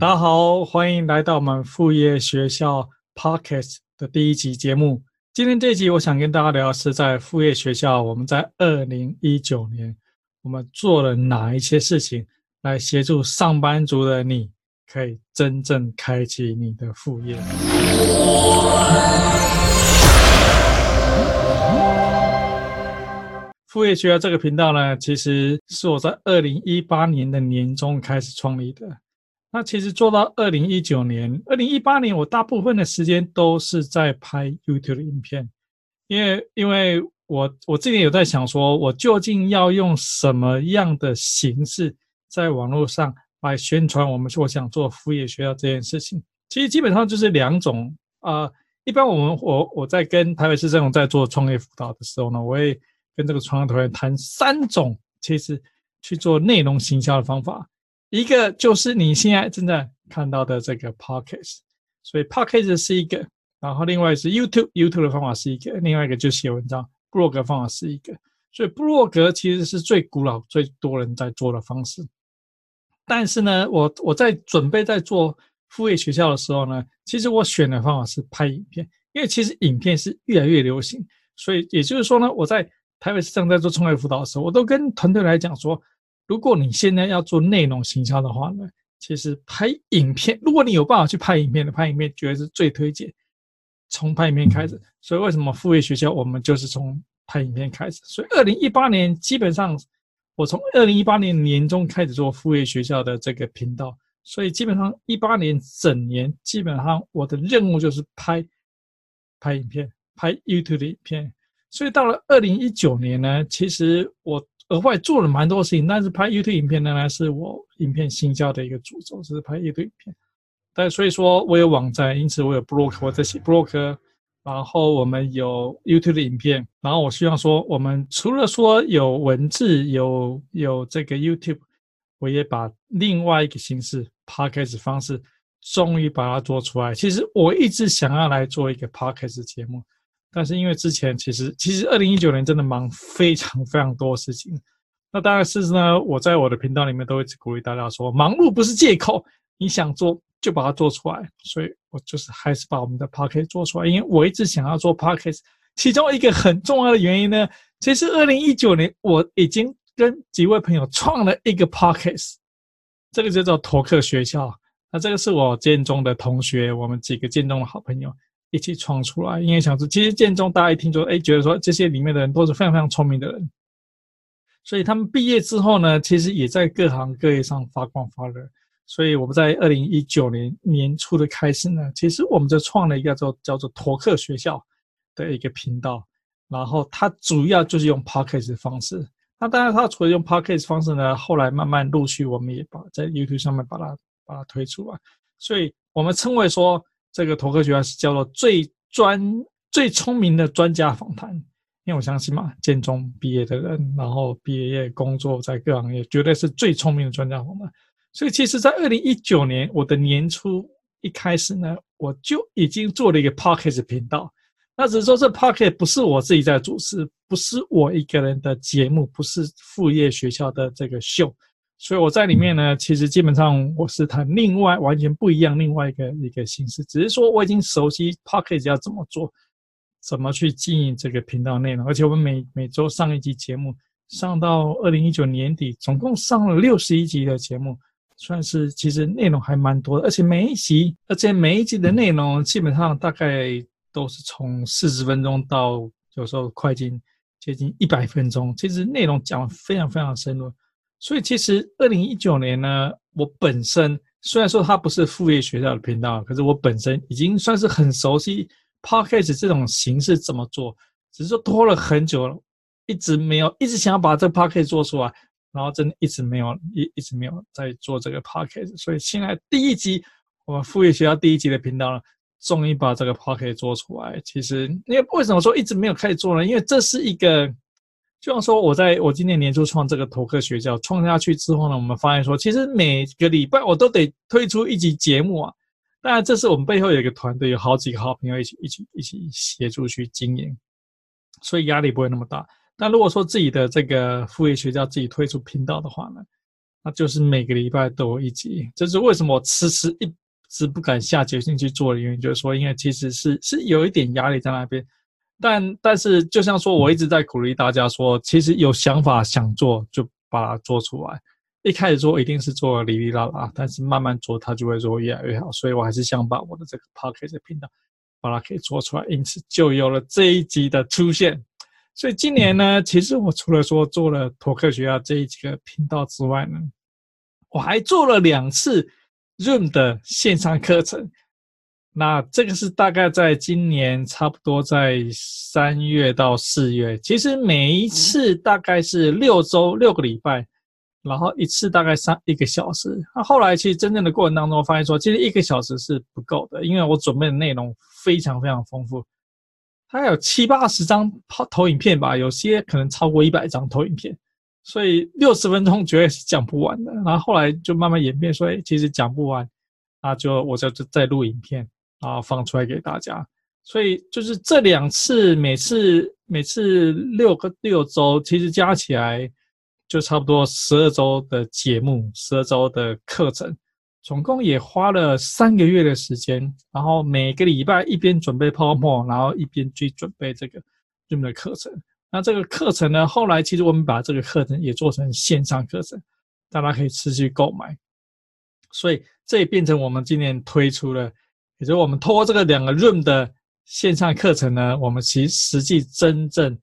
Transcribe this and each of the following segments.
大家好，欢迎来到我们副业学校 Podcast 的第一集节目。今天这一集，我想跟大家聊的是在副业学校，我们在二零一九年，我们做了哪一些事情，来协助上班族的你，可以真正开启你的副业。副业学校这个频道呢，其实是我在二零一八年的年中开始创立的。那其实做到二零一九年、二零一八年，我大部分的时间都是在拍 YouTube 的影片，因为因为我我之前有在想说，我究竟要用什么样的形式在网络上来宣传我们我想做副业学校这件事情。其实基本上就是两种啊、一般我们我我在跟台北市政府在做创业辅导的时候呢，我会。跟这个创业团队谈三种，其实去做内容行销的方法。一个就是你现在正在看到的这个 Podcast，所以 Podcast 是一个，然后另外是 YouTube，YouTube 的方法是一个，另外一个就是写文章，Blog 的方法是一个。所以 Blog 其实是最古老、最多人在做的方式。但是呢，我我在准备在做副业学校的时候呢，其实我选的方法是拍影片，因为其实影片是越来越流行，所以也就是说呢，我在台北市正在做创业辅导的时候，我都跟团队来讲说，如果你现在要做内容行销的话呢，其实拍影片，如果你有办法去拍影片的，拍影片绝对是最推荐，从拍影片开始。所以为什么副业学校我们就是从拍影片开始？所以二零一八年基本上，我从二零一八年年中开始做副业学校的这个频道，所以基本上一八年整年基本上我的任务就是拍拍影片，拍 YouTube 的影片。所以到了二零一九年呢，其实我额外做了蛮多事情，但是拍 YouTube 影片呢，是我影片行销的一个主轴，就是拍 YouTube 影片。但所以说我有网站，因此我有 blog，我在写 blog，然后我们有 YouTube 的影片，然后我希望说，我们除了说有文字，有有这个 YouTube，我也把另外一个形式 Podcast 方式，终于把它做出来。其实我一直想要来做一个 Podcast 节目。但是因为之前其实其实二零一九年真的忙非常非常多事情，那当然是呢，我在我的频道里面都会鼓励大家说，忙碌不是借口，你想做就把它做出来。所以我就是还是把我们的 Podcast 做出来，因为我一直想要做 Podcast，其中一个很重要的原因呢，其实二零一九年我已经跟几位朋友创了一个 Podcast，这个就叫托克学校。那这个是我建中的同学，我们几个建中的好朋友。一起创出来，因为想说，其实建中大家一听说，哎，觉得说这些里面的人都是非常非常聪明的人，所以他们毕业之后呢，其实也在各行各业上发光发热。所以我们在二零一九年年初的开始呢，其实我们就创了一个叫做叫做托克学校的一个频道，然后它主要就是用 Podcast 的方式。那当然，它除了用 Podcast 方式呢，后来慢慢陆续我们也把在 YouTube 上面把它把它推出来，所以我们称为说。这个头科学校是叫做最专、最聪明的专家访谈，因为我相信嘛，建中毕业的人，然后毕业工作在各行业，绝对是最聪明的专家访谈。所以，其实，在二零一九年我的年初一开始呢，我就已经做了一个 Podcast 频道。那只是说，这 Podcast 不是我自己在主持，不是我一个人的节目，不是副业学校的这个秀。所以我在里面呢，其实基本上我是谈另外完全不一样另外一个一个形式，只是说我已经熟悉 Podcast 要怎么做，怎么去经营这个频道内容，而且我们每每周上一集节目，上到二零一九年底，总共上了六十一集的节目，算是其实内容还蛮多的，而且每一集，而且每一集的内容基本上大概都是从四十分钟到有时候快进接近一百分钟，其实内容讲的非常非常深入。所以其实二零一九年呢，我本身虽然说它不是副业学校的频道，可是我本身已经算是很熟悉 Podcast 这种形式怎么做，只是说拖了很久了，一直没有，一直想要把这个 Podcast 做出来，然后真的一直没有，一一直没有在做这个 Podcast。所以现在第一集我们副业学校第一集的频道呢，终于把这个 Podcast 做出来。其实因为为什么说一直没有开始做呢？因为这是一个。就像说，我在我今年年初创这个托克学校创下去之后呢，我们发现说，其实每个礼拜我都得推出一集节目啊。当然，这是我们背后有一个团队，有好几个好朋友一起一起一起协助去经营，所以压力不会那么大。但如果说自己的这个副业学校自己推出频道的话呢，那就是每个礼拜都有一集。这是为什么我迟迟一直不敢下决心去做的原因，就是说，因为其实是是有一点压力在那边。但但是，就像说，我一直在鼓励大家说，其实有想法想做，就把它做出来。一开始做一定是做哩哩啦啦，但是慢慢做，它就会做越来越好。所以我还是想把我的这个 Podcast 频道把它可以做出来，因此就有了这一集的出现。所以今年呢，其实我除了说做了托克学校这一几个频道之外呢，我还做了两次 Zoom 的线上课程。那这个是大概在今年差不多在三月到四月，其实每一次大概是六周六个礼拜，然后一次大概三一个小时。那后来其实真正的过程当中，发现说其实一个小时是不够的，因为我准备的内容非常非常丰富，它有七八十张投影片吧，有些可能超过一百张投影片，所以六十分钟绝对是讲不完的。然后后来就慢慢演变说，哎，其实讲不完，那就我就在录影片。然后放出来给大家，所以就是这两次，每次每次六个六周，其实加起来就差不多十二周的节目，十二周的课程，总共也花了三个月的时间。然后每个礼拜一边准备泡沫然后一边去准备这个 Zoom 的课程。那这个课程呢，后来其实我们把这个课程也做成线上课程，大家可以持续购买。所以这也变成我们今年推出了。也就我们通过这个两个 Room 的线上课程呢，我们其实实际真正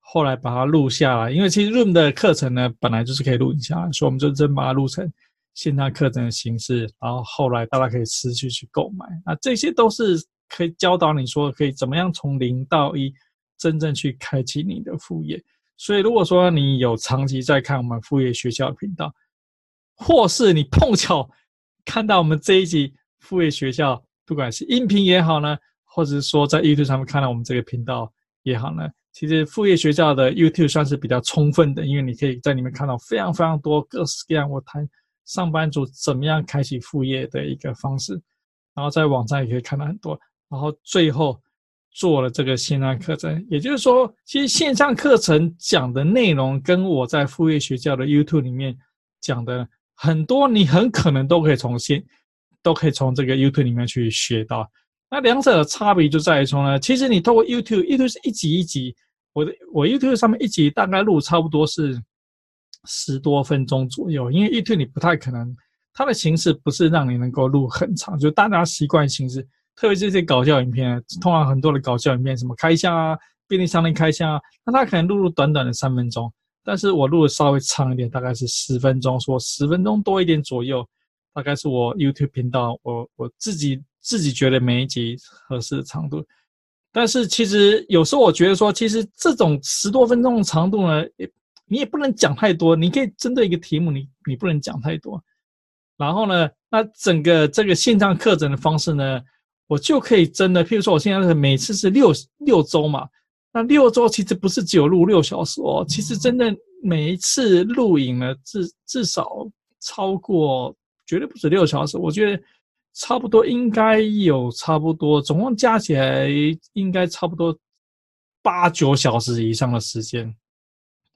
后来把它录下来，因为其实 Room 的课程呢本来就是可以录影下来，所以我们就真把它录成线上课程的形式，然后后来大家可以持续去购买。那这些都是可以教导你说可以怎么样从零到一真正去开启你的副业。所以如果说你有长期在看我们副业学校的频道，或是你碰巧看到我们这一集副业学校。不管是音频也好呢，或者是说在 YouTube 上面看到我们这个频道也好呢，其实副业学校的 YouTube 算是比较充分的，因为你可以在里面看到非常非常多各式各样我谈上班族怎么样开启副业的一个方式，然后在网上也可以看到很多，然后最后做了这个线上课程，也就是说，其实线上课程讲的内容跟我在副业学校的 YouTube 里面讲的很多，你很可能都可以从线。都可以从这个 YouTube 里面去学到，那两者的差别就在于说呢，其实你透过 YouTube，YouTube 是一集一集，我的我 YouTube 上面一集大概录差不多是十多分钟左右，因为 YouTube 你不太可能，它的形式不是让你能够录很长，就大家习惯形式，特别是这些搞笑影片，通常很多的搞笑影片，什么开箱啊、便利商店开箱啊，那它可能录入短短的三分钟，但是我录的稍微长一点，大概是十分钟，说十分钟多一点左右。大概是我 YouTube 频道，我我自己自己觉得每一集合适的长度，但是其实有时候我觉得说，其实这种十多分钟的长度呢，也你也不能讲太多，你可以针对一个题目，你你不能讲太多。然后呢，那整个这个线上课程的方式呢，我就可以真的，譬如说我现在是每次是六六周嘛，那六周其实不是只有录六小时哦，其实真的每一次录影呢，至至少超过。绝对不止六小时，我觉得差不多应该有差不多，总共加起来应该差不多八九小时以上的时间。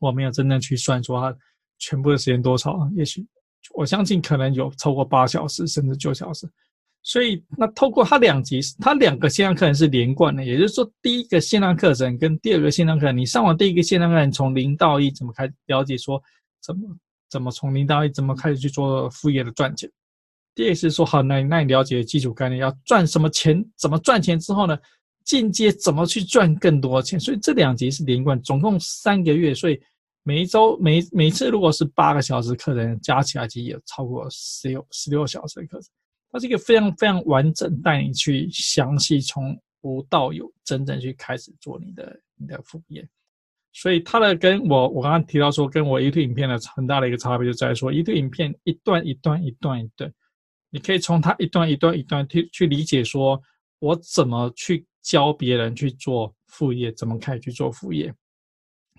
我没有真正去算出它全部的时间多少，也许我相信可能有超过八小时甚至九小时。所以那透过它两集，它两个线上课程是连贯的，也就是说第一个线上课程跟第二个线上课程，你上完第一个线上课程从零到一怎么开了解说怎么。怎么从零到一，怎么开始去做副业的赚钱？第二是说，好，那那你了解基础概念，要赚什么钱？怎么赚钱之后呢？进阶怎么去赚更多钱？所以这两集是连贯，总共三个月，所以每一周每每次如果是八个小时课程，加起来其实也超过十六十六小时的课程。它是一个非常非常完整，带你去详细从无到有，真正去开始做你的你的副业。所以它的跟我我刚刚提到说，跟我 YouTube 影片的很大的一个差别就在于说，YouTube 影片一段一段一段一段，你可以从它一段一段一段去去理解说，我怎么去教别人去做副业，怎么开始去做副业。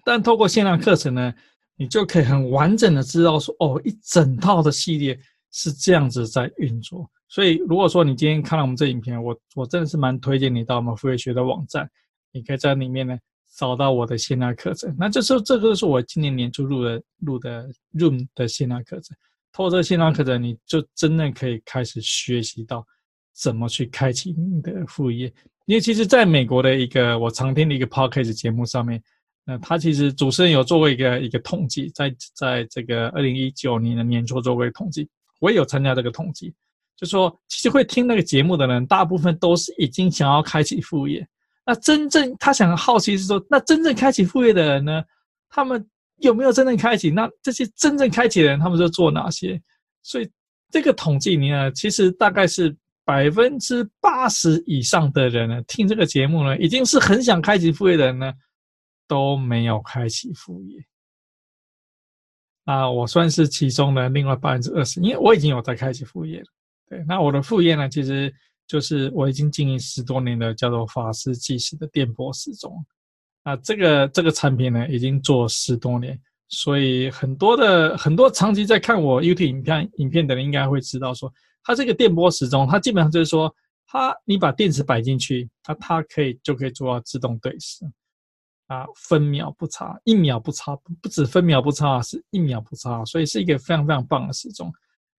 但透过线上课程呢，你就可以很完整的知道说，哦，一整套的系列是这样子在运作。所以如果说你今天看了我们这影片，我我真的是蛮推荐你到我们副业学的网站，你可以在里面呢。找到我的线上课程，那这时候这个是我今年年初录的录的 Room 的线上课程，透过这个线上课程，你就真的可以开始学习到怎么去开启你的副业。因为其实在美国的一个我常听的一个 podcast 节目上面，那他其实主持人有做过一个一个统计，在在这个二零一九年的年初做过一个统计，我也有参加这个统计，就说其实会听那个节目的人，大部分都是已经想要开启副业。那真正他想好奇是说，那真正开启副业的人呢，他们。有没有真正开启？那这些真正开启的人，他们都做哪些？所以这个统计里呢，其实大概是百分之八十以上的人呢，听这个节目呢，已经是很想开启副业的人呢，都没有开启副业。啊，我算是其中的另外百分之二十，因为我已经有在开启副业了。对，那我的副业呢，其实就是我已经经营十多年的叫做法师计时的电波时钟。啊，这个这个产品呢，已经做十多年，所以很多的很多长期在看我 YouTube 影片影片的人，应该会知道说，它这个电波时钟，它基本上就是说，它你把电池摆进去，它它可以就可以做到自动对时，啊，分秒不差，一秒不差，不不止分秒不差，是一秒不差，所以是一个非常非常棒的时钟。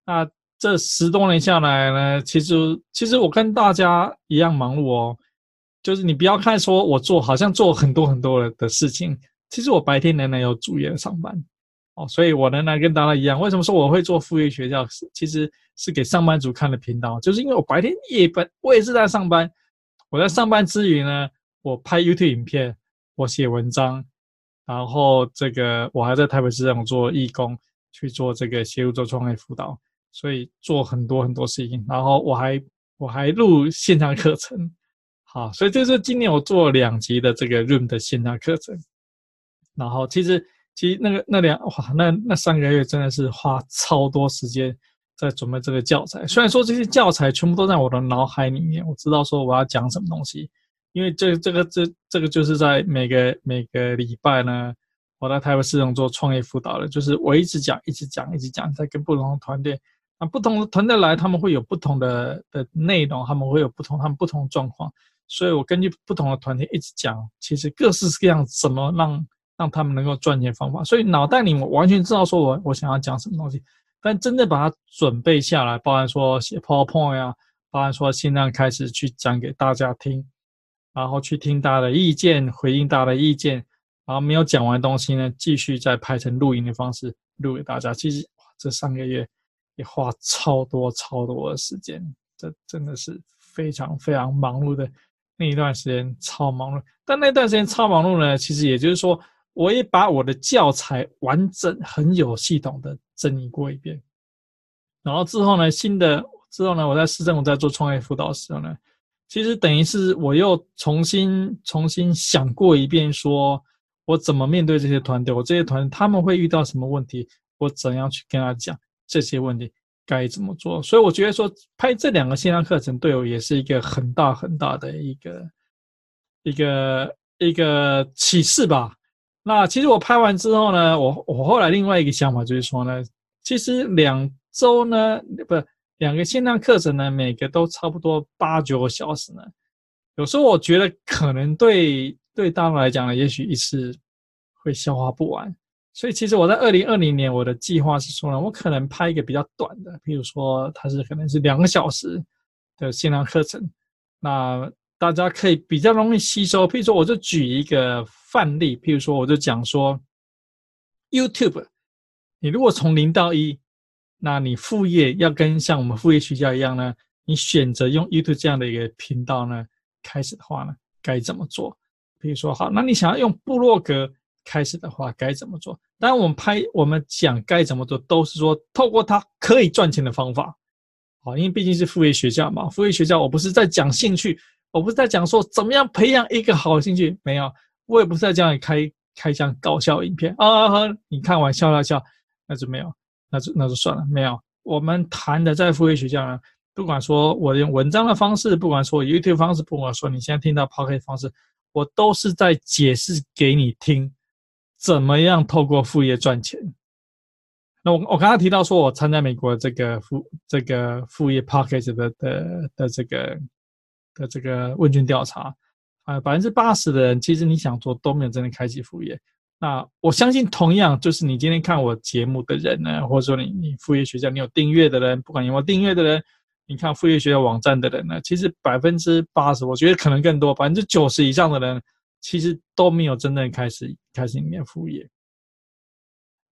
那这十多年下来呢，其实其实我跟大家一样忙碌哦。就是你不要看说我做好像做很多很多的的事情，其实我白天仍然有主业上班，哦，所以我仍然跟大家一样。为什么说我会做副业学校？其实是给上班族看的频道，就是因为我白天夜班我也是在上班，我在上班之余呢，我拍 YouTube 影片，我写文章，然后这个我还在台北市场做义工，去做这个协助做创业辅导，所以做很多很多事情，然后我还我还录线上课程。好，所以这是今年我做了两集的这个 Room 的线上课程，然后其实其实那个那两哇，那那三个月真的是花超多时间在准备这个教材。虽然说这些教材全部都在我的脑海里面，我知道说我要讲什么东西，因为这这个这这个就是在每个每个礼拜呢，我在台北市场做创业辅导的，就是我一直讲一直讲一直讲，在跟不同的团队，那不同的团队来，他们会有不同的的内容，他们会有不同他们不同的状况。所以我根据不同的团体一直讲，其实各式各样怎么让让他们能够赚钱方法。所以脑袋里我完全知道说我我想要讲什么东西，但真的把它准备下来，包含说写 PowerPoint 啊，包含说现在开始去讲给大家听，然后去听大家的意见，回应大家的意见，然后没有讲完东西呢，继续再拍成录音的方式录给大家。其实哇，这三个月也花超多超多的时间，这真的是非常非常忙碌的。那一段时间超忙碌，但那段时间超忙碌呢，其实也就是说，我也把我的教材完整、很有系统的整理过一遍。然后之后呢，新的之后呢，我在市政府在做创业辅导的时候呢，其实等于是我又重新重新想过一遍，说我怎么面对这些团队，我这些团队他们会遇到什么问题，我怎样去跟他讲这些问题。该怎么做？所以我觉得说拍这两个线上课程对我也是一个很大很大的一个一个一个启示吧。那其实我拍完之后呢，我我后来另外一个想法就是说呢，其实两周呢，不两个线上课程呢，每个都差不多八九个小时呢。有时候我觉得可能对对大陆来讲呢，也许一次会消化不完。所以其实我在二零二零年，我的计划是说呢，我可能拍一个比较短的，譬如说它是可能是两个小时的线上课程，那大家可以比较容易吸收。譬如说，我就举一个范例，譬如说，我就讲说，YouTube，你如果从零到一，那你副业要跟像我们副业学校一样呢，你选择用 YouTube 这样的一个频道呢，开始的话呢，该怎么做？譬如说，好，那你想要用部落格。开始的话该怎么做？当然，我们拍我们讲该怎么做，都是说透过它可以赚钱的方法。好，因为毕竟是副业学校嘛，副业学校我不是在讲兴趣，我不是在讲说怎么样培养一个好兴趣，没有，我也不是在教你开开箱搞笑影片啊啊啊，你看完笑笑笑，那就没有，那就那就算了，没有。我们谈的在副业学校呢，不管说我用文章的方式，不管说 YouTube 方式，不管说你现在听到 Podcast 方式，我都是在解释给你听。怎么样透过副业赚钱？那我我刚刚提到说，我参加美国这个副这个副业 Podcast 的的的这个的这个问卷调查啊，百分之八十的人其实你想做都没有真的开启副业。那我相信，同样就是你今天看我节目的人呢，或者说你你副业学校你有订阅的人，不管有没有订阅的人，你看副业学校网站的人呢，其实百分之八十，我觉得可能更多，百分之九十以上的人，其实都没有真正开始开始你的副业。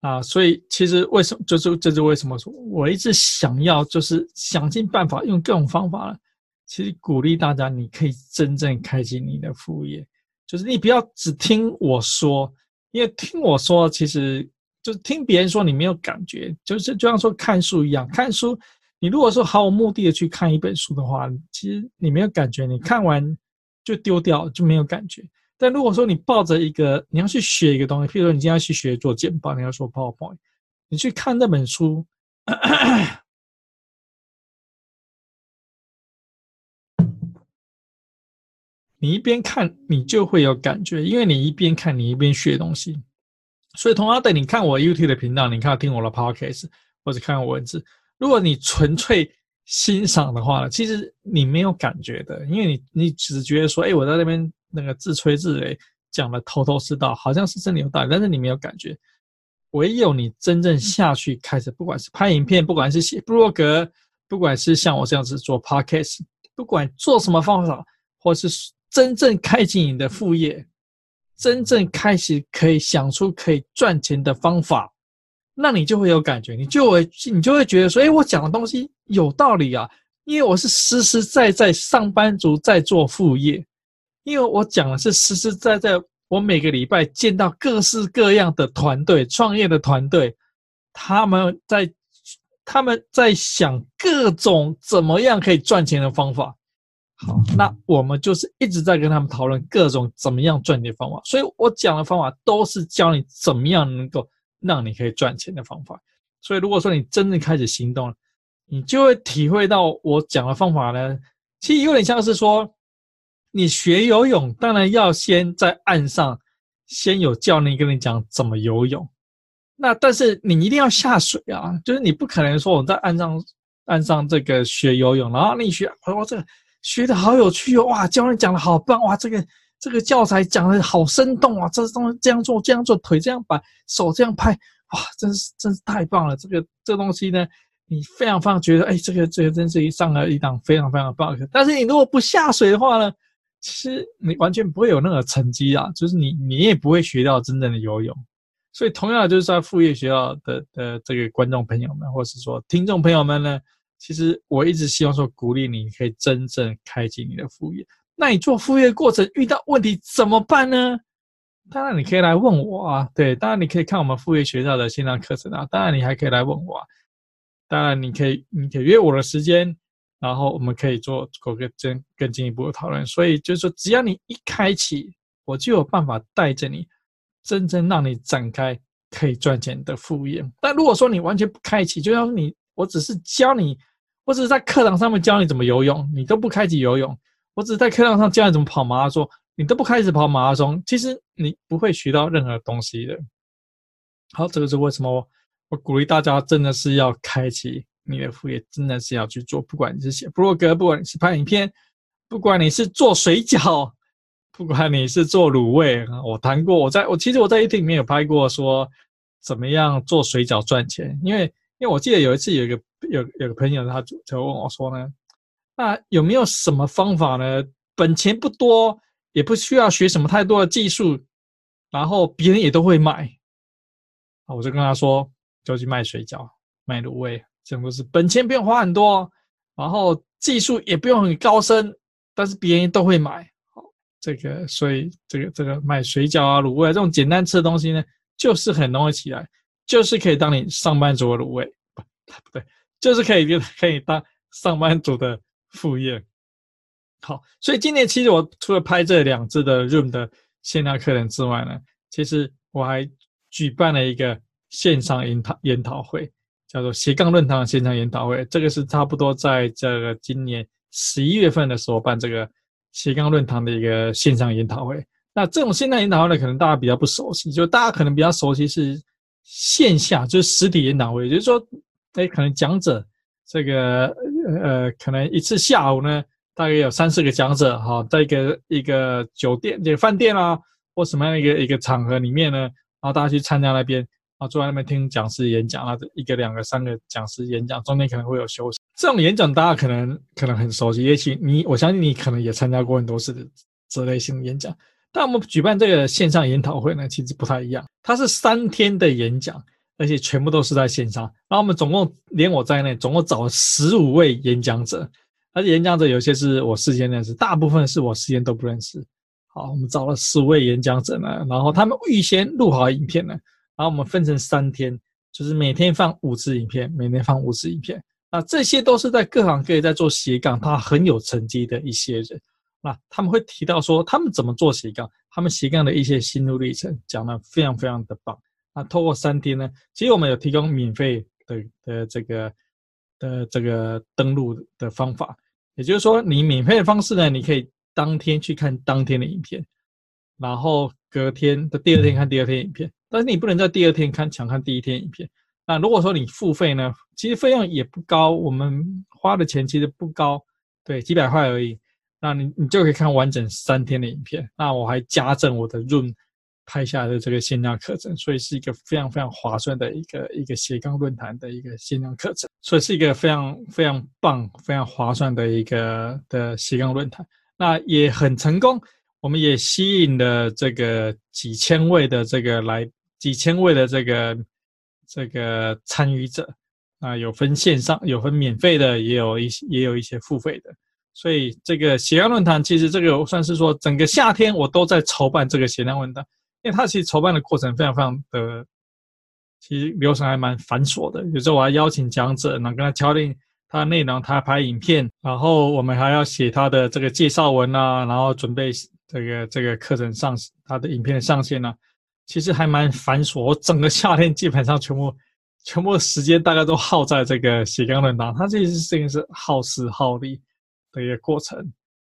啊，所以其实为什么就是这是为什么说我一直想要就是想尽办法用各种方法，其实鼓励大家，你可以真正开启你的副业，就是你不要只听我说。因为听我说，其实就是听别人说，你没有感觉，就是就像说看书一样。看书，你如果说毫无目的的去看一本书的话，其实你没有感觉，你看完就丢掉，就没有感觉。但如果说你抱着一个你要去学一个东西，譬如说你今天要去学做简报，你要说 PowerPoint，你去看那本书，你一边看，你就会有感觉，因为你一边看，你一边学东西。所以同样的，你看我 YouTube 的频道，你看听我的 Podcast，或者看我文字，如果你纯粹欣赏的话，其实你没有感觉的，因为你你只觉得说，哎，我在那边那个自吹自擂，讲的头头是道，好像是真的有道理，但是你没有感觉。唯有你真正下去开始，不管是拍影片，不管是写部落格，不管是像我这样子做 Podcast，不管做什么方法，或是。真正开启你的副业，真正开始可以想出可以赚钱的方法，那你就会有感觉，你就会你就会觉得说，哎，我讲的东西有道理啊，因为我是实实在在上班族在做副业，因为我讲的是实实在在，我每个礼拜见到各式各样的团队，创业的团队，他们在他们在想各种怎么样可以赚钱的方法。好，那我们就是一直在跟他们讨论各种怎么样赚钱的方法，所以我讲的方法都是教你怎么样能够让你可以赚钱的方法。所以如果说你真正开始行动了，你就会体会到我讲的方法呢，其实有点像是说，你学游泳，当然要先在岸上先有教练跟你讲怎么游泳，那但是你一定要下水啊，就是你不可能说我在岸上岸上这个学游泳，然后你学我这个。学的好有趣哦！哇，教练讲的好棒哇！这个这个教材讲的好生动啊！这东这样做这样做，腿这样摆，手这样拍，哇，真是真是太棒了！这个这个东西呢，你非常非常觉得，哎，这个这个真是一上了一档非常非常棒的课。但是你如果不下水的话呢，其实你完全不会有那个成绩啊，就是你你也不会学到真正的游泳。所以同样，就是在副业学校的的这个观众朋友们，或是说听众朋友们呢。其实我一直希望说，鼓励你可以真正开启你的副业。那你做副业过程遇到问题怎么办呢？当然你可以来问我啊，对，当然你可以看我们副业学校的线上课程啊，当然你还可以来问我啊，当然你可以，你可以约我的时间，然后我们可以做做个更更进一步的讨论。所以就是说，只要你一开启，我就有办法带着你，真正让你展开可以赚钱的副业。但如果说你完全不开启，就像你，我只是教你。我只是在课堂上面教你怎么游泳，你都不开启游泳；我只是在课堂上教你怎么跑马拉松，你都不开始跑马拉松。其实你不会学到任何东西的。好，这个是为什么，我鼓励大家真的是要开启你的副业，真的是要去做。不管你是写部落格，不管你是拍影片，不管你是做水饺，不管你是做卤味，我谈过，我在我其实我在 IT 里面有拍过，说怎么样做水饺赚钱，因为因为我记得有一次有一个。有有个朋友，他就问我说呢，那有没有什么方法呢？本钱不多，也不需要学什么太多的技术，然后别人也都会买。啊，我就跟他说，就去卖水饺、卖卤味，这种都是本钱不用花很多，然后技术也不用很高深，但是别人都会买。好，这个所以这个这个卖水饺啊、卤味这种简单吃的东西呢，就是很容易起来，就是可以当你上班族的卤味，不 不对。就是可以，可以当上班族的副业。好，所以今年其实我除了拍这两支的 Room 的线下课程之外呢，其实我还举办了一个线上研讨研讨会，叫做斜杠论坛线上研讨会。这个是差不多在这个今年十一月份的时候办这个斜杠论坛的一个线上研讨会。那这种线上研讨会呢，可能大家比较不熟悉，就大家可能比较熟悉是线下，就是实体研讨会，也就是说。哎，可能讲者这个呃，可能一次下午呢，大概有三四个讲者哈，在一个一个酒店、这个饭店啊，或什么样的一个一个场合里面呢，然后大家去参加那边，然后坐在那边听讲师演讲，那一个、两个、三个讲师演讲，中间可能会有休息。这种演讲大家可能可能很熟悉，也许你我相信你可能也参加过很多次的这类型的演讲。但我们举办这个线上研讨会呢，其实不太一样，它是三天的演讲，而且全部都是在线上。然后我们总共连我在内，总共找了十五位演讲者。而且演讲者有些是我事先认识，大部分是我事先都不认识。好，我们找了十五位演讲者呢，然后他们预先录好影片呢，然后我们分成三天，就是每天放五支影片，每天放五支影片。那这些都是在各行各业在做斜杠，他很有成绩的一些人。那他们会提到说他们怎么做斜杠，他们斜杠的一些心路历程，讲得非常非常的棒。那透过三天呢，其实我们有提供免费的的这个的这个登录的方法。也就是说，你免费的方式呢，你可以当天去看当天的影片，然后隔天的第二天看第二天影片。但是你不能在第二天看，抢看第一天影片。那如果说你付费呢，其实费用也不高，我们花的钱其实不高，对，几百块而已。那你你就可以看完整三天的影片。那我还加赠我的 Room 拍下的这个线上课程，所以是一个非常非常划算的一个一个斜杠论坛的一个线上课程，所以是一个非常非常棒、非常划算的一个的斜杠论坛。那也很成功，我们也吸引了这个几千位的这个来几千位的这个这个参与者啊，有分线上，有分免费的，也有一些也有一些付费的。所以这个斜杠论坛其实这个算是说整个夏天我都在筹办这个斜杠论坛。因为它其实筹办的过程非常非常的，其实流程还蛮繁琐的。有时候我还邀请讲者，然后跟他敲定他的内容，他拍影片，然后我们还要写他的这个介绍文啊，然后准备这个这个课程上他的影片的上线啊，其实还蛮繁琐。我整个夏天基本上全部全部时间大概都耗在这个斜杠论坛，它这是这个是耗时耗力的一个过程。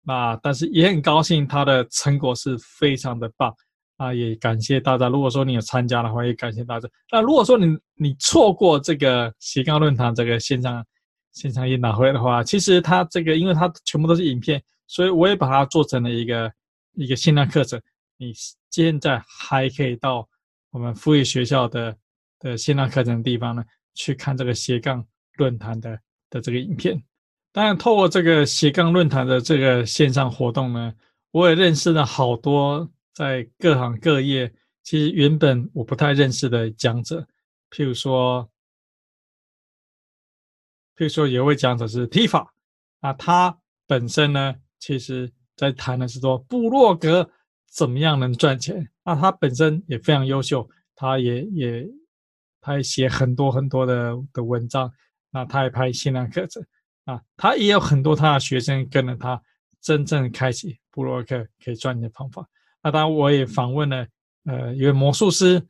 那但是也很高兴，它的成果是非常的棒。啊，也感谢大家。如果说你有参加的话，也感谢大家。那如果说你你错过这个斜杠论坛这个线上线上研讨会的话，其实它这个因为它全部都是影片，所以我也把它做成了一个一个线上课程。你现在还可以到我们富裕学校的的线上课程的地方呢，去看这个斜杠论坛的的这个影片。当然，透过这个斜杠论坛的这个线上活动呢，我也认识了好多。在各行各业，其实原本我不太认识的讲者，譬如说，譬如说有位讲者是 Tifa，啊，他本身呢，其实在谈的是说布洛格怎么样能赚钱。那他本身也非常优秀，他也也，他也写很多很多的的文章，那他也拍线上课程，啊，他也有很多他的学生跟着他，真正开启部落格可以赚钱的方法。那当然，我也访问了，呃，一位魔术师，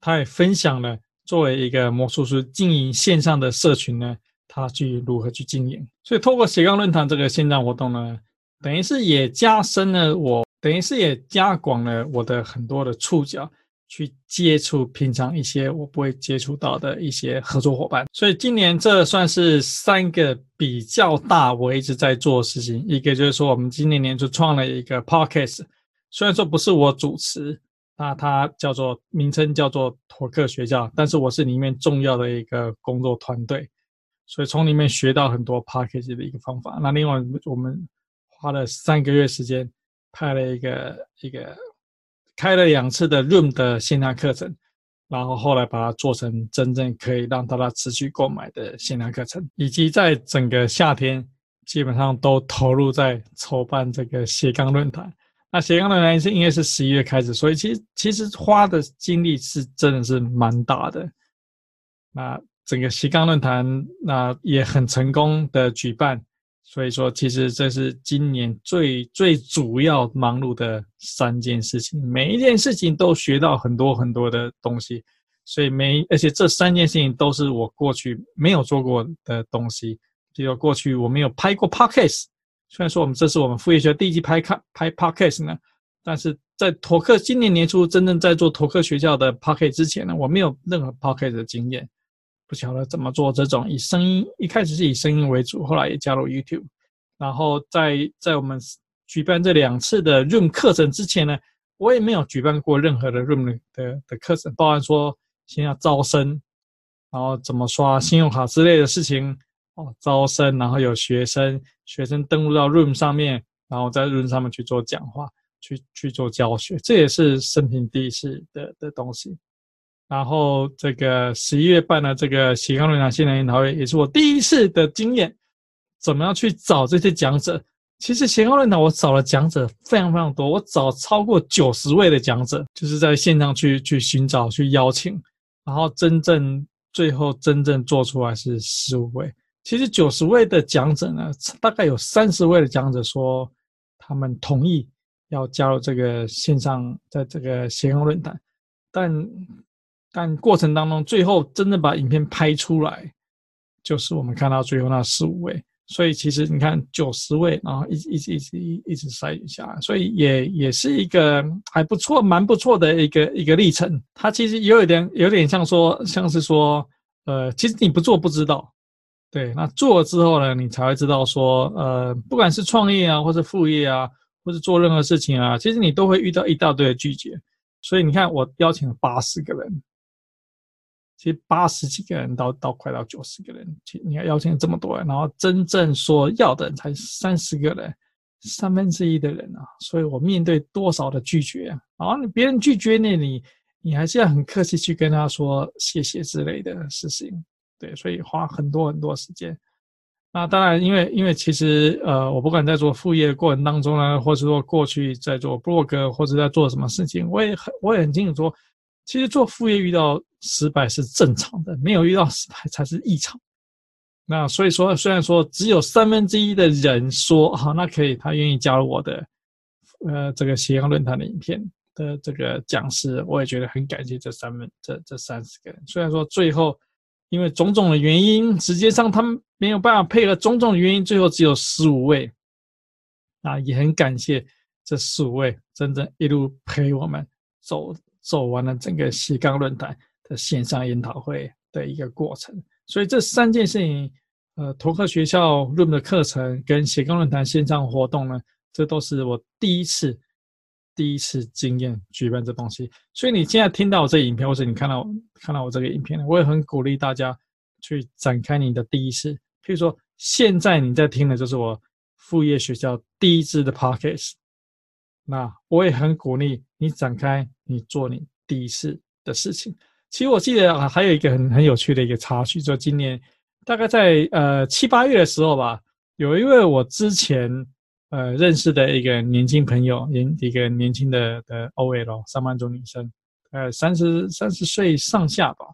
他也分享了作为一个魔术师经营线上的社群呢，他去如何去经营。所以，透过斜杠论坛这个线上活动呢，等于是也加深了我，等于是也加广了我的很多的触角，去接触平常一些我不会接触到的一些合作伙伴。所以，今年这算是三个比较大，我一直在做的事情。一个就是说，我们今年年初创了一个 Podcast。虽然说不是我主持，那它叫做名称叫做托克学校，但是我是里面重要的一个工作团队，所以从里面学到很多 Podcast 的一个方法。那另外我们花了三个月时间，拍了一个一个开了两次的 Room 的线上课程，然后后来把它做成真正可以让大家持续购买的线上课程，以及在整个夏天基本上都投入在筹办这个斜杠论坛。那斜杠的原因是，应该是十一月开始，所以其实其实花的精力是真的是蛮大的。那整个斜杠论坛那也很成功的举办，所以说其实这是今年最最主要忙碌的三件事情，每一件事情都学到很多很多的东西，所以每而且这三件事情都是我过去没有做过的东西，比如过去我没有拍过 Podcast。虽然说我们这是我们副业学第一季拍看拍 Podcast 呢，但是在托克今年年初真正在做托克学校的 Podcast 之前呢，我没有任何 Podcast 的经验，不晓得怎么做这种以声音，一开始是以声音为主，后来也加入 YouTube，然后在在我们举办这两次的 Room 课程之前呢，我也没有举办过任何的 Room 的的课程，包含说先要招生，然后怎么刷信用卡之类的事情哦，招生，然后有学生，学生登录到 Room 上面，然后在 Room 上面去做讲话，去去做教学，这也是生平第一次的的东西。然后这个十一月办的这个斜杠论坛线上研讨会，也是我第一次的经验。怎么样去找这些讲者？其实斜杠论坛我找了讲者非常非常多，我找超过九十位的讲者，就是在线上去去寻找、去邀请，然后真正最后真正做出来是十五位。其实九十位的讲者呢，大概有三十位的讲者说他们同意要加入这个线上在这个斜杠论坛，但但过程当中，最后真正把影片拍出来，就是我们看到最后那十五位。所以其实你看九十位，然后一一直一直一一直筛选下，所以也也是一个还不错、蛮不错的一个一个历程。它其实也有点有点像说，像是说，呃，其实你不做不知道，对，那做了之后呢，你才会知道说，呃，不管是创业啊，或者副业啊，或者做任何事情啊，其实你都会遇到一大堆的拒绝。所以你看，我邀请了八十个人。其实八十几个人到到快到九十个人，其实你看邀请这么多人，然后真正说要的人才三十个人，三分之一的人啊，所以我面对多少的拒绝啊？然后你别人拒绝你，你你还是要很客气去跟他说谢谢之类的事情，对，所以花很多很多时间。那当然，因为因为其实呃，我不管在做副业的过程当中呢，或者说过去在做 blog 或者在做什么事情，我也很我也很清楚说。其实做副业遇到失败是正常的，没有遇到失败才是异常。那所以说，虽然说只有三分之一的人说好，那可以，他愿意加入我的，呃，这个斜杠论坛的影片的这个讲师，我也觉得很感谢这三分这这三十个人。虽然说最后因为种种的原因，实际上他们没有办法配合种种原因，最后只有十五位。那也很感谢这十五位真正一路陪我们走。走完了整个斜杠论坛的线上研讨会的一个过程，所以这三件事情，呃，头壳学校 Room 的课程跟斜杠论坛线上活动呢，这都是我第一次第一次经验举办这东西。所以你现在听到我这影片，或者你看到看到我这个影片，我也很鼓励大家去展开你的第一次。譬如说，现在你在听的就是我副业学校第一支的 Podcast。那我也很鼓励你展开你做你第一次的事情。其实我记得啊，还有一个很很有趣的一个插曲，就今年大概在呃七八月的时候吧，有一位我之前呃认识的一个年轻朋友，年一个年轻的的 OL 上班族女生，呃三十三十岁上下吧，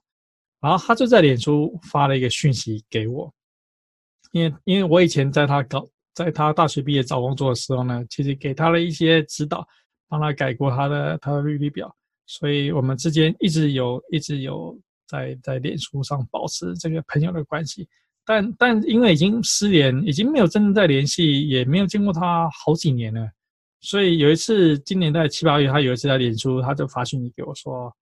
然后她就在脸书发了一个讯息给我，因为因为我以前在她搞。在她大学毕业找工作的时候呢，其实给她了一些指导，帮他改过他的他的履历表，所以我们之间一直有一直有在在脸书上保持这个朋友的关系。但但因为已经失联，已经没有真正在联系，也没有见过他好几年了，所以有一次今年在七八月，他有一次在脸书，他就发讯息给我说：“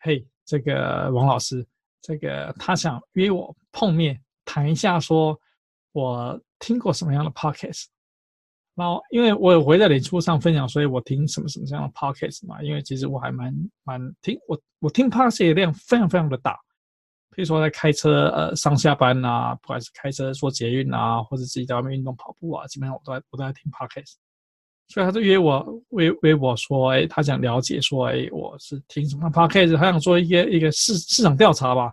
嘿，这个王老师，这个他想约我碰面谈一下，说我。”听过什么样的 podcast？然后因为我有回在脸书上分享，所以我听什么什么这样的 podcast 嘛。因为其实我还蛮蛮听我我听 podcast 的量非常非常的大。比如说在开车呃上下班啊，不管是开车做捷运啊，或者自己在外面运动跑步啊，基本上我都在我都在听 podcast。所以他就约我约约我说，哎，他想了解说，哎，我是听什么 podcast？他想做一个一个市市场调查吧。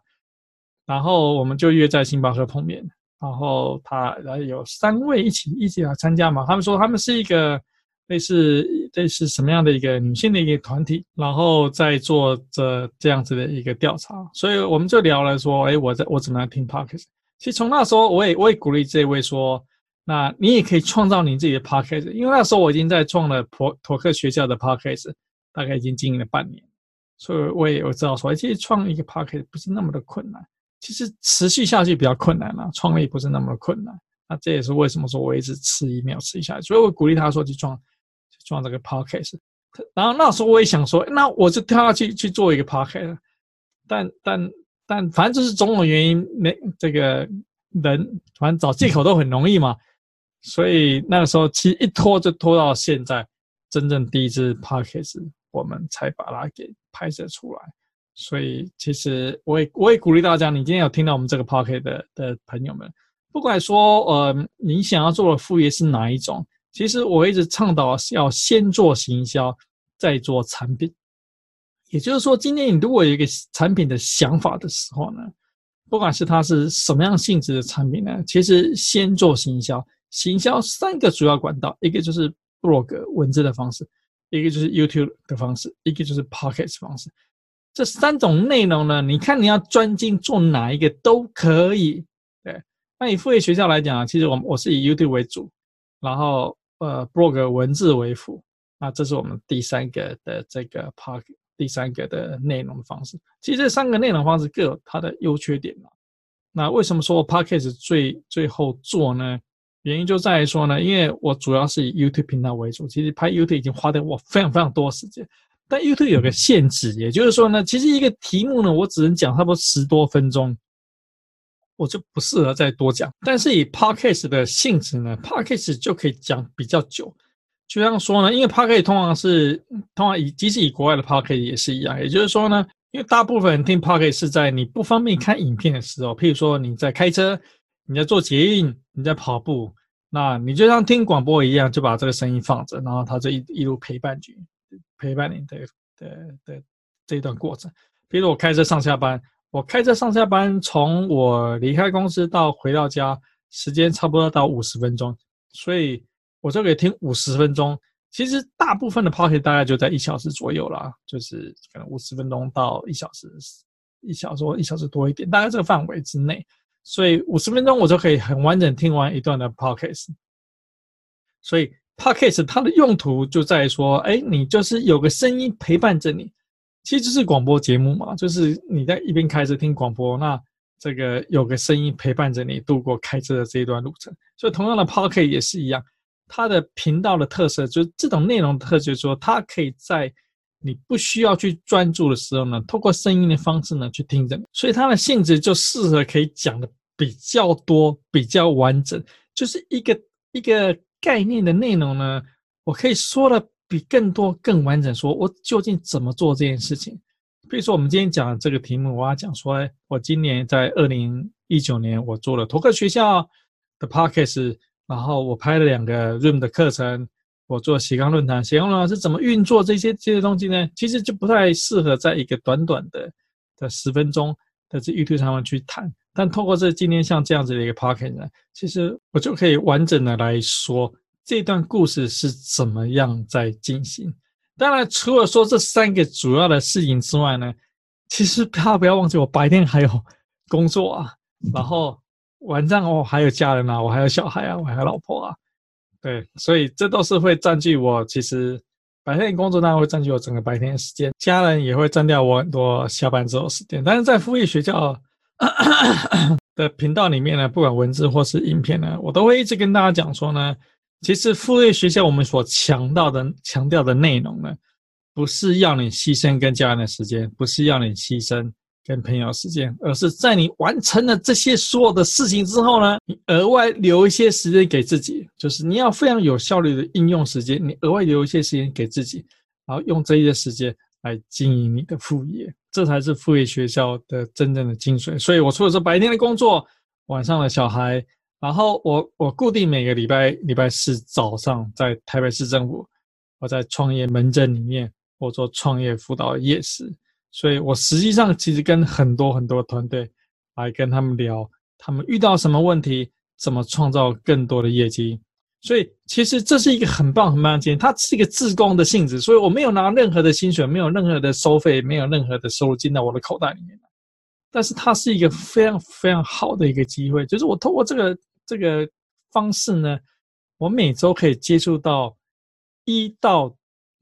然后我们就约在星巴克碰面。然后他然后有三位一起一起来参加嘛，他们说他们是一个类似类似什么样的一个女性的一个团体，然后在做着这样子的一个调查，所以我们就聊了说，哎，我在我怎么样听 Podcast？其实从那时候我也我也鼓励这位说，那你也可以创造你自己的 Podcast，因为那时候我已经在创了托托克学校的 Podcast，大概已经经营了半年，所以我也有知道说，其实创一个 Podcast 不是那么的困难。其实持续下去比较困难了，创立不是那么困难。那这也是为什么说我一直迟疑没有持续下。所以我鼓励他说去创，去创这个 podcast。然后那时候我也想说，那我就跳下去去做一个 podcast。但但但反正就是种种原因，没这个人反正找借口都很容易嘛。所以那个时候其实一拖就拖到现在，真正第一支 podcast 我们才把它给拍摄出来。所以，其实我也我也鼓励大家，你今天有听到我们这个 Pocket 的的朋友们，不管说呃你想要做的副业是哪一种，其实我一直倡导是要先做行销，再做产品。也就是说，今天你如果有一个产品的想法的时候呢，不管是它是什么样性质的产品呢，其实先做行销。行销三个主要管道，一个就是 blog 文字的方式，一个就是 YouTube 的方式，一个就是 Pocket 方式。这三种内容呢，你看你要专精做哪一个都可以。对，那以副业学校来讲啊，其实我我是以 YouTube 为主，然后呃 blog 文字为辅。那这是我们第三个的这个 Park，第三个的内容方式。其实这三个内容方式各有它的优缺点嘛。那为什么说 Podcast 最最后做呢？原因就在于说呢，因为我主要是以 YouTube 频道为主，其实拍 YouTube 已经花掉我非常非常多时间。但 YouTube 有个限制，也就是说呢，其实一个题目呢，我只能讲差不多十多分钟，我就不适合再多讲。但是以 Podcast 的性质呢，Podcast 就可以讲比较久。就像说呢，因为 Podcast 通常是通常以即使以国外的 Podcast 也是一样，也就是说呢，因为大部分人听 Podcast 是在你不方便看影片的时候，譬如说你在开车、你在做捷运、你在跑步，那你就像听广播一样，就把这个声音放着，然后它就一一路陪伴你。陪伴你的的的这一段过程，比如我开车上下班，我开车上下班，从我离开公司到回到家，时间差不多到五十分钟，所以我就可以听五十分钟。其实大部分的 Podcast 大概就在一小时左右啦，就是可能五十分钟到一小时，一小时或一小时多一点，大概这个范围之内。所以五十分钟我就可以很完整听完一段的 Podcast。所以。Podcast 它的用途就在于说，哎，你就是有个声音陪伴着你，其实就是广播节目嘛，就是你在一边开车听广播，那这个有个声音陪伴着你度过开车的这一段路程。所以同样的 Podcast 也是一样，它的频道的特色就是这种内容的特色，就是说它可以在你不需要去专注的时候呢，透过声音的方式呢去听着你，所以它的性质就适合可以讲的比较多、比较完整，就是一个一个。概念的内容呢，我可以说的比更多更完整。说我究竟怎么做这件事情？比如说，我们今天讲这个题目，我要讲说，我今年在二零一九年，我做了托克学校的 podcast，然后我拍了两个 room 的课程，我做斜杠论坛，斜杠论坛是怎么运作这些这些东西呢？其实就不太适合在一个短短的的十分钟的这 YouTube 上面去谈。但透过这今天像这样子的一个 podcast 呢，其实我就可以完整的来说这段故事是怎么样在进行。当然，除了说这三个主要的事情之外呢，其实大家不要忘记，我白天还有工作啊，然后晚上我还有家人啊，我还有小孩啊，我还有老婆啊，对，所以这都是会占据我其实白天工作当然会占据我整个白天的时间，家人也会占掉我很多下班之后时间。但是在副业学校。的频道里面呢，不管文字或是影片呢，我都会一直跟大家讲说呢，其实副业学校我们所强调的强调的内容呢，不是要你牺牲跟家人的时间，不是要你牺牲跟朋友时间，而是在你完成了这些所有的事情之后呢，你额外留一些时间给自己，就是你要非常有效率的应用时间，你额外留一些时间给自己，然后用这些时间来经营你的副业。这才是副业学校的真正的精髓。所以我除了是白天的工作，晚上的小孩，然后我我固定每个礼拜礼拜四早上在台北市政府，我在创业门诊里面，我做创业辅导的夜市。所以我实际上其实跟很多很多团队来跟他们聊，他们遇到什么问题，怎么创造更多的业绩。所以其实这是一个很棒很棒的经验，它是一个自工的性质，所以我没有拿任何的薪水，没有任何的收费，没有任何的收入进到我的口袋里面。但是它是一个非常非常好的一个机会，就是我透过这个这个方式呢，我每周可以接触到一到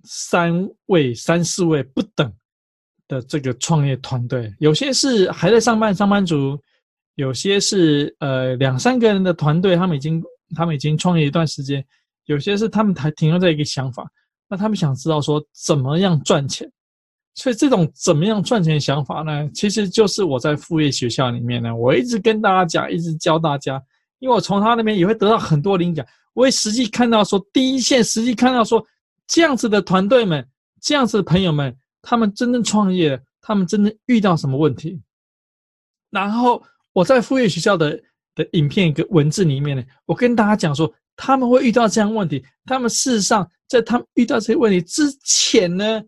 三位、三四位不等的这个创业团队，有些是还在上班上班族，有些是呃两三个人的团队，他们已经。他们已经创业一段时间，有些是他们还停留在一个想法，那他们想知道说怎么样赚钱，所以这种怎么样赚钱的想法呢，其实就是我在副业学校里面呢，我一直跟大家讲，一直教大家，因为我从他那边也会得到很多灵感，我会实际看到说第一线，实际看到说这样子的团队们，这样子的朋友们，他们真正创业，他们真正遇到什么问题？然后我在副业学校的的影片一个文字里面呢，我跟大家讲说，他们会遇到这样问题，他们事实上在他们遇到这些问题之前呢，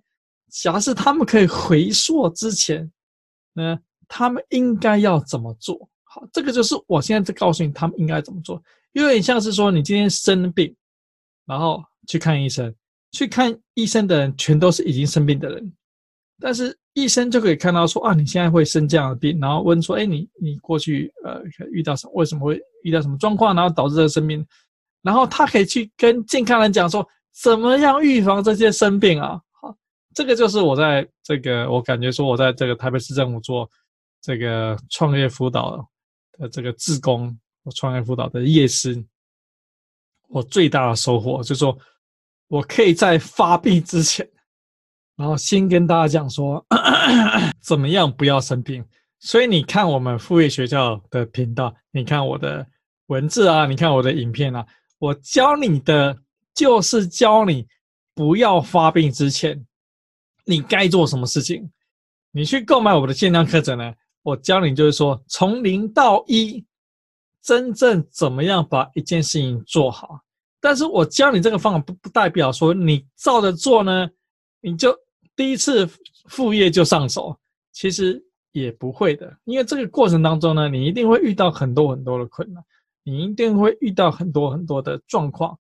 假设他们可以回溯之前呢，他们应该要怎么做？好，这个就是我现在在告诉你他们应该怎么做，有点像是说你今天生病，然后去看医生。去看医生的人全都是已经生病的人，但是医生就可以看到说啊，你现在会生这样的病，然后问说，哎，你你过去呃遇到什，为什么会遇到什么状况，然后导致这个生病，然后他可以去跟健康人讲说，怎么样预防这些生病啊？好，这个就是我在这个我感觉说我在这个台北市政府做这个创业辅导的这个志工，我创业辅导的业师，我最大的收获就是说。我可以在发病之前，然后先跟大家讲说，怎么样不要生病。所以你看我们副业学校的频道，你看我的文字啊，你看我的影片啊，我教你的就是教你不要发病之前，你该做什么事情。你去购买我的健康课程呢，我教你就是说从零到一，真正怎么样把一件事情做好。但是我教你这个方法不不代表说你照着做呢，你就第一次副业就上手，其实也不会的，因为这个过程当中呢，你一定会遇到很多很多的困难，你一定会遇到很多很多的状况，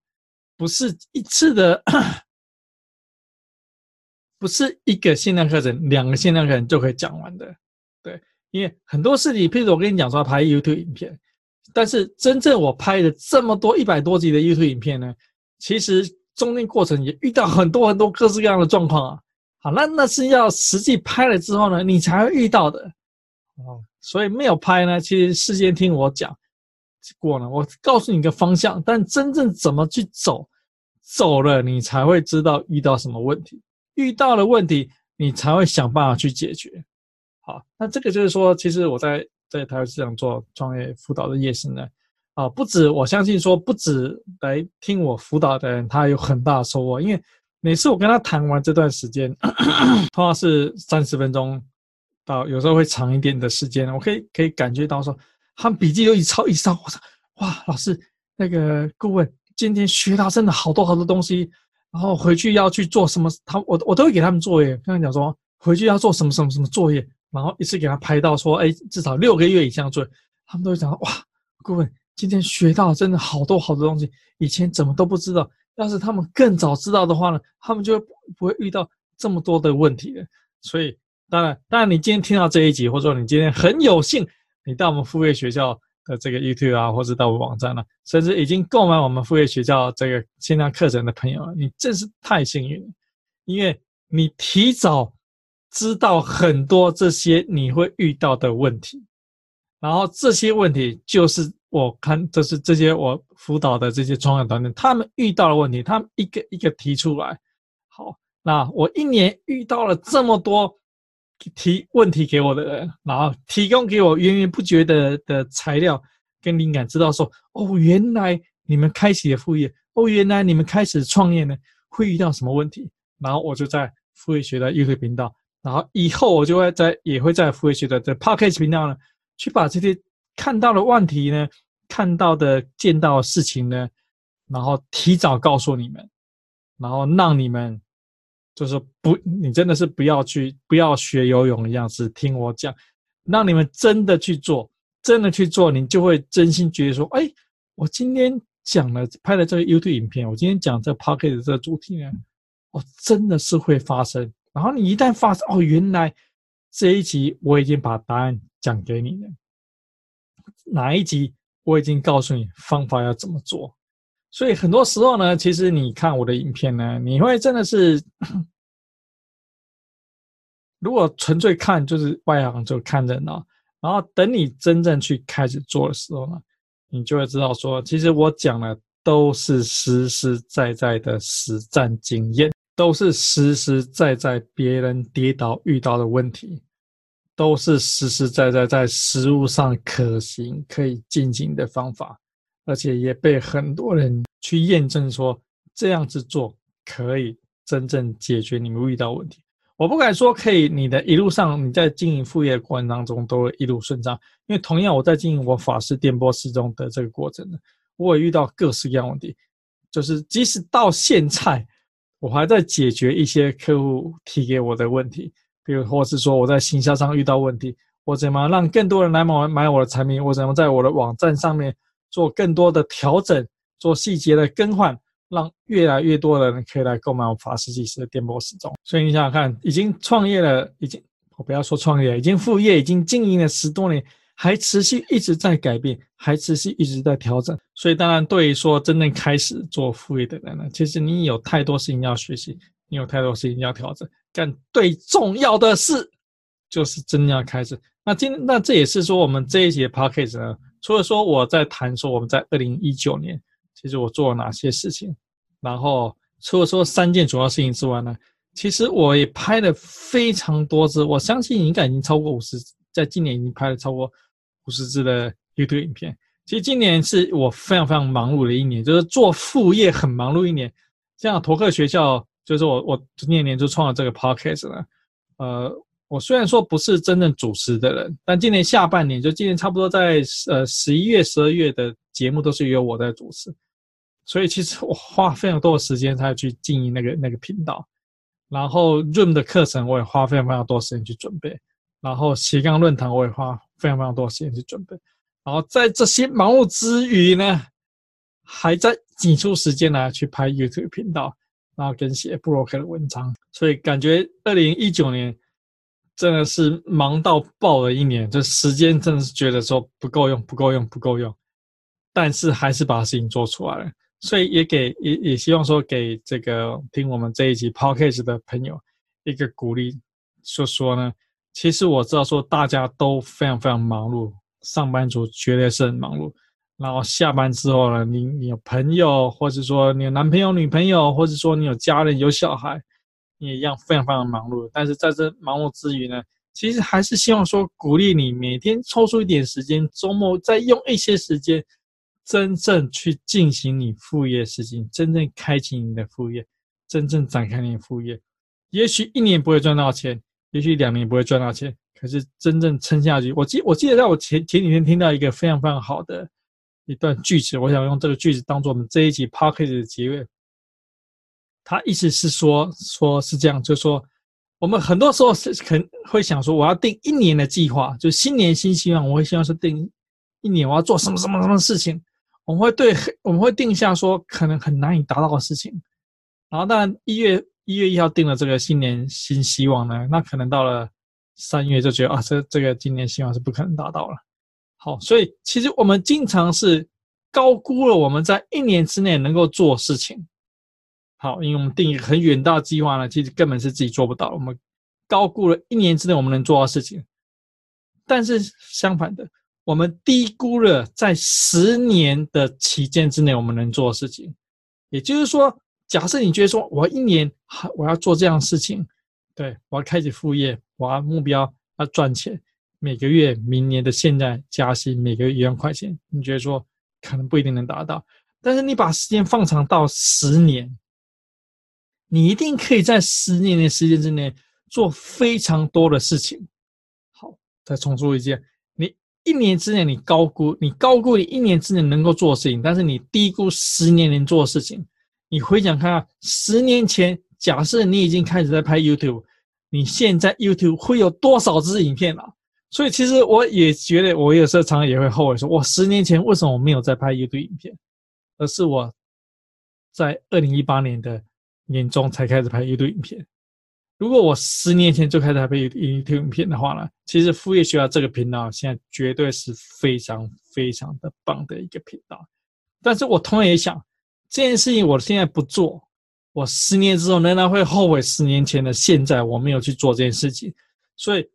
不是一次的，不是一个限量课程、两个限量课程就可以讲完的，对，因为很多事情，譬如我跟你讲说拍 YouTube 影片。但是真正我拍的这么多一百多集的 YouTube 影片呢，其实中间过程也遇到很多很多各式各样的状况啊。好，那那是要实际拍了之后呢，你才会遇到的。哦，所以没有拍呢，其实事先听我讲过了，我告诉你个方向，但真正怎么去走，走了你才会知道遇到什么问题，遇到了问题你才会想办法去解决。好，那这个就是说，其实我在。在台湾市场做创业辅导的业师呢，啊，不止我相信说，不止来听我辅导的人，他有很大的收获。因为每次我跟他谈完这段时间，通常是三十分钟到有时候会长一点的时间，我可以可以感觉到说，他们笔记都一抄一抄。我说，哇，老师，那个顾问今天学到真的好多好多东西，然后回去要去做什么？他我我都会给他们作业，跟他讲说，回去要做什么什么什么作业。然后一次给他拍到说，哎，至少六个月以上做，他们都会讲哇，顾问今天学到真的好多好多东西，以前怎么都不知道。要是他们更早知道的话呢，他们就不会遇到这么多的问题了。所以，当然，当然，你今天听到这一集，或者说你今天很有幸，你到我们副业学校的这个 YouTube 啊，或者到我们网站了，甚至已经购买我们副业学校这个线上课程的朋友，你真是太幸运了，因为你提早。知道很多这些你会遇到的问题，然后这些问题就是我看，这是这些我辅导的这些创业团队他们遇到的问题，他们一个一个提出来。好，那我一年遇到了这么多提问题给我的人，然后提供给我源源不绝的的材料跟灵感，知道说哦，原来你们开启了副业，哦，原来你们开始创业呢会遇到什么问题，然后我就在副业学的 YouTube 频道。然后以后我就会在也会在副业学的这 Podcast 频道呢，去把这些看到的问题呢、看到的见到的事情呢，然后提早告诉你们，然后让你们就是不，你真的是不要去不要学游泳一样，只听我讲，让你们真的去做，真的去做，你就会真心觉得说，哎，我今天讲了拍了这个 YouTube 影片，我今天讲这 Pocket 这个主题呢，哦，真的是会发生。然后你一旦发生哦，原来这一集我已经把答案讲给你的，哪一集我已经告诉你方法要怎么做，所以很多时候呢，其实你看我的影片呢，你会真的是，如果纯粹看就是外行就看热闹，然后等你真正去开始做的时候呢，你就会知道说，其实我讲的都是实实在在的实战经验。都是实实在在别人跌倒遇到的问题，都是实实在在在实务上可行可以进行的方法，而且也被很多人去验证说这样子做可以真正解决你们遇到问题。我不敢说可以，你的一路上你在经营副业的过程当中都会一路顺畅，因为同样我在经营我法式电波时钟的这个过程呢，我也遇到各式各样问题，就是即使到现在，我还在解决一些客户提给我的问题，比如或是说我在行销上遇到问题。我怎么让更多人来买买我的产品？我怎么在我的网站上面做更多的调整，做细节的更换，让越来越多的人可以来购买我法式计时的电波时钟？所以你想想看，已经创业了，已经我不要说创业，已经副业，已经经营了十多年，还持续一直在改变，还持续一直在调整。所以当然，对于说真正开始做副业的人呢，其实你有太多事情要学习，你有太多事情要调整，但最重要的是，就是真的要开始。那今那这也是说，我们这一节 podcast 呢，除了说我在谈说我们在二零一九年，其实我做了哪些事情，然后除了说三件主要事情之外呢，其实我也拍了非常多支，我相信应该已经超过五十，在今年已经拍了超过五十支的 YouTube 影片。其实今年是我非常非常忙碌的一年，就是做副业很忙碌一年。像头课学校，就是我我今年年就创了这个 podcast 呢，呃。我虽然说不是真正主持的人，但今年下半年，就今年差不多在呃十一月、十二月的节目都是由我在主持，所以其实我花非常多的时间才去经营那个那个频道，然后 Room 的课程我也花非常非常多时间去准备，然后斜杠论坛我也花非常非常多时间去准备，然后在这些忙碌之余呢，还在挤出时间来去拍 YouTube 频道，然后跟写部落格的文章，所以感觉二零一九年。真的是忙到爆的一年，这时间真的是觉得说不够用，不够用，不够用，但是还是把事情做出来了，所以也给也也希望说给这个听我们这一集 podcast 的朋友一个鼓励，就说呢，其实我知道说大家都非常非常忙碌，上班族绝对是很忙碌，然后下班之后呢，你你有朋友，或者说你有男朋友、女朋友，或者说你有家人、有小孩。你也一样非常非常忙碌，但是在这忙碌之余呢，其实还是希望说鼓励你每天抽出一点时间，周末再用一些时间，真正去进行你副业的事情，真正开启你的副业，真正展开你的副业。也许一年不会赚到钱，也许两年不会赚到钱，可是真正撑下去，我记我记得在我前前几天听到一个非常非常好的一段句子，我想用这个句子当做我们这一集 podcast 的结尾。他意思是说，说是这样，就是说，我们很多时候是肯会想说，我要定一年的计划，就新年新希望，我会希望是定一年我要做什么什么什么事情，我们会对我们会定下说可能很难以达到的事情，然后当然一月一月一号定了这个新年新希望呢，那可能到了三月就觉得啊，这这个今年希望是不可能达到了。好，所以其实我们经常是高估了我们在一年之内能够做事情。好，因为我们定一个很远大计划呢，其实根本是自己做不到。我们高估了一年之内我们能做到的事情，但是相反的，我们低估了在十年的期间之内我们能做的事情。也就是说，假设你觉得说我一年我要做这样事情，对，我要开始副业，我要目标要赚钱，每个月明年的现在加薪每个月一万块钱，你觉得说可能不一定能达到，但是你把时间放长到十年。你一定可以在十年的时间之内做非常多的事情。好，再重述一遍：你一年之内你高估，你高估你一年之内能够做的事情，但是你低估十年能做的事情。你回想看啊，十年前假设你已经开始在拍 YouTube，你现在 YouTube 会有多少支影片了？所以其实我也觉得，我有时候常常也会后悔说，我十年前为什么我没有在拍 YouTube 影片，而是我在二零一八年的。年终才开始拍 YouTube 影片。如果我十年前就开始拍 YouTube 影片的话呢，其实副业学校这个频道现在绝对是非常非常的棒的一个频道。但是我同样也想，这件事情我现在不做，我十年之后仍然会后悔十年前的现在我没有去做这件事情。所以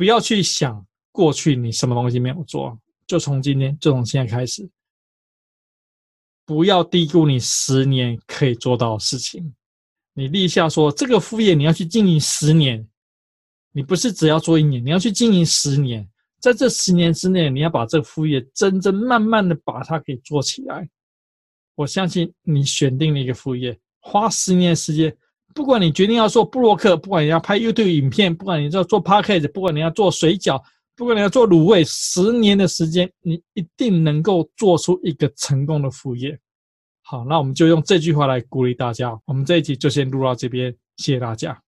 不要去想过去你什么东西没有做，就从今天，就从现在开始，不要低估你十年可以做到的事情。你立下说，这个副业你要去经营十年，你不是只要做一年，你要去经营十年。在这十年之内，你要把这个副业真正慢慢的把它给做起来。我相信你选定了一个副业，花十年时间不管你决定要做布洛克，不管你要拍 YouTube 影片，不管你要做 Podcast，不管你要做水饺，不管你要做卤味，十年的时间，你一定能够做出一个成功的副业。好，那我们就用这句话来鼓励大家。我们这一集就先录到这边，谢谢大家。